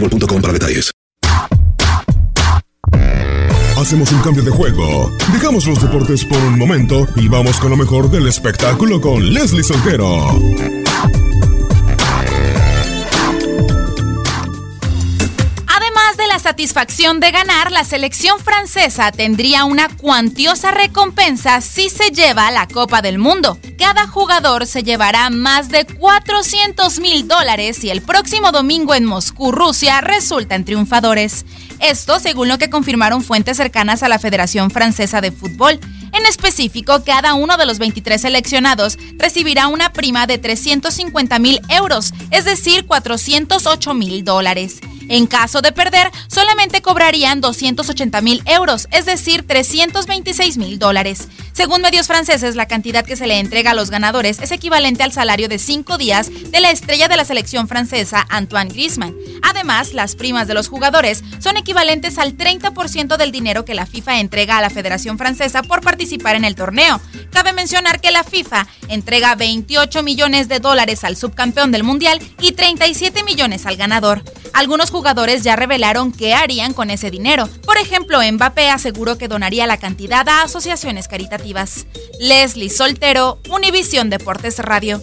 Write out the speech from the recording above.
para detalles. Hacemos un cambio de juego. Dejamos los deportes por un momento y vamos con lo mejor del espectáculo con Leslie Soltero. La satisfacción de ganar, la selección francesa tendría una cuantiosa recompensa si se lleva la Copa del Mundo. Cada jugador se llevará más de 400 mil dólares y el próximo domingo en Moscú, Rusia, resultan triunfadores. Esto según lo que confirmaron fuentes cercanas a la Federación Francesa de Fútbol. En específico, cada uno de los 23 seleccionados recibirá una prima de 350 mil euros, es decir, 408 mil dólares. En caso de perder, solamente cobrarían 280 mil euros, es decir, 326 mil dólares. Según medios franceses, la cantidad que se le entrega a los ganadores es equivalente al salario de cinco días de la estrella de la selección francesa, Antoine Griezmann. Además, las primas de los jugadores son equivalentes al 30% del dinero que la FIFA entrega a la Federación Francesa por participar en el torneo. Cabe mencionar que la FIFA entrega 28 millones de dólares al subcampeón del Mundial y 37 millones al ganador. Algunos jugadores ya revelaron qué harían con ese dinero. Por ejemplo, Mbappé aseguró que donaría la cantidad a asociaciones caritativas. Leslie Soltero, Univisión Deportes Radio.